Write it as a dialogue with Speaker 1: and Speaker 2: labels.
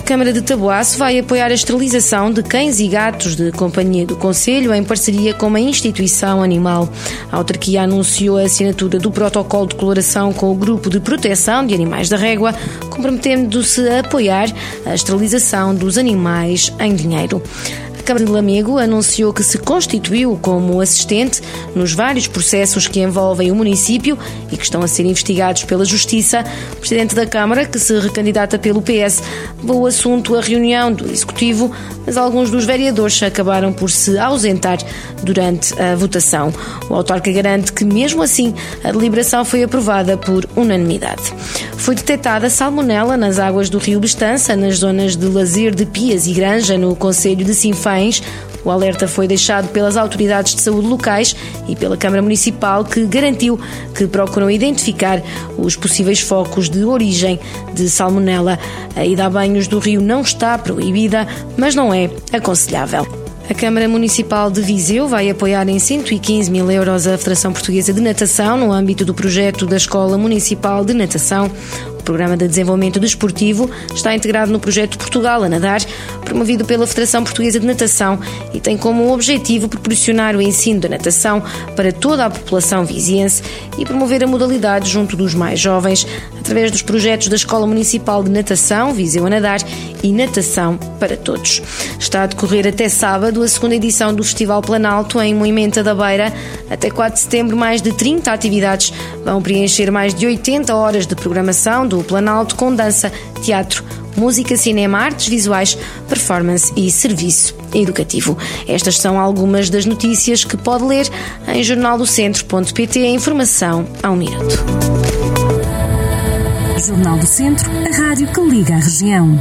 Speaker 1: A Câmara de Taboaço vai apoiar a esterilização de cães e gatos de companhia do Conselho em parceria com uma instituição animal. A autarquia anunciou a assinatura do protocolo de coloração com o Grupo de Proteção de Animais da Régua, comprometendo-se a apoiar a esterilização dos animais em dinheiro. Câmara de Lamego anunciou que se constituiu como assistente nos vários processos que envolvem o município e que estão a ser investigados pela Justiça. O Presidente da Câmara, que se recandidata pelo PS, levou o assunto à reunião do Executivo, mas alguns dos vereadores acabaram por se ausentar durante a votação. O autarca garante que, mesmo assim, a deliberação foi aprovada por unanimidade. Foi detectada salmonela nas águas do rio Bestança, nas zonas de lazer de Pias e Granja, no Conselho de Sinfãs o alerta foi deixado pelas autoridades de saúde locais e pela Câmara Municipal, que garantiu que procuram identificar os possíveis focos de origem de salmonela. A ida a banhos do rio não está proibida, mas não é aconselhável. A Câmara Municipal de Viseu vai apoiar em 115 mil euros a Federação Portuguesa de Natação no âmbito do projeto da Escola Municipal de Natação. Programa de Desenvolvimento Desportivo está integrado no projeto Portugal a Nadar, promovido pela Federação Portuguesa de Natação e tem como objetivo proporcionar o ensino da natação para toda a população viziense e promover a modalidade junto dos mais jovens, através dos projetos da Escola Municipal de Natação, Viseu a Nadar e Natação para Todos. Está a decorrer até sábado a segunda edição do Festival Planalto em Moimenta da Beira. Até 4 de setembro, mais de 30 atividades vão preencher mais de 80 horas de programação do Planalto com dança, teatro, música, cinema, artes visuais, performance e serviço educativo. Estas são algumas das notícias que pode ler em jornaldocentro.pt. Informação ao minuto.
Speaker 2: Jornal do Centro, a rádio que liga a região.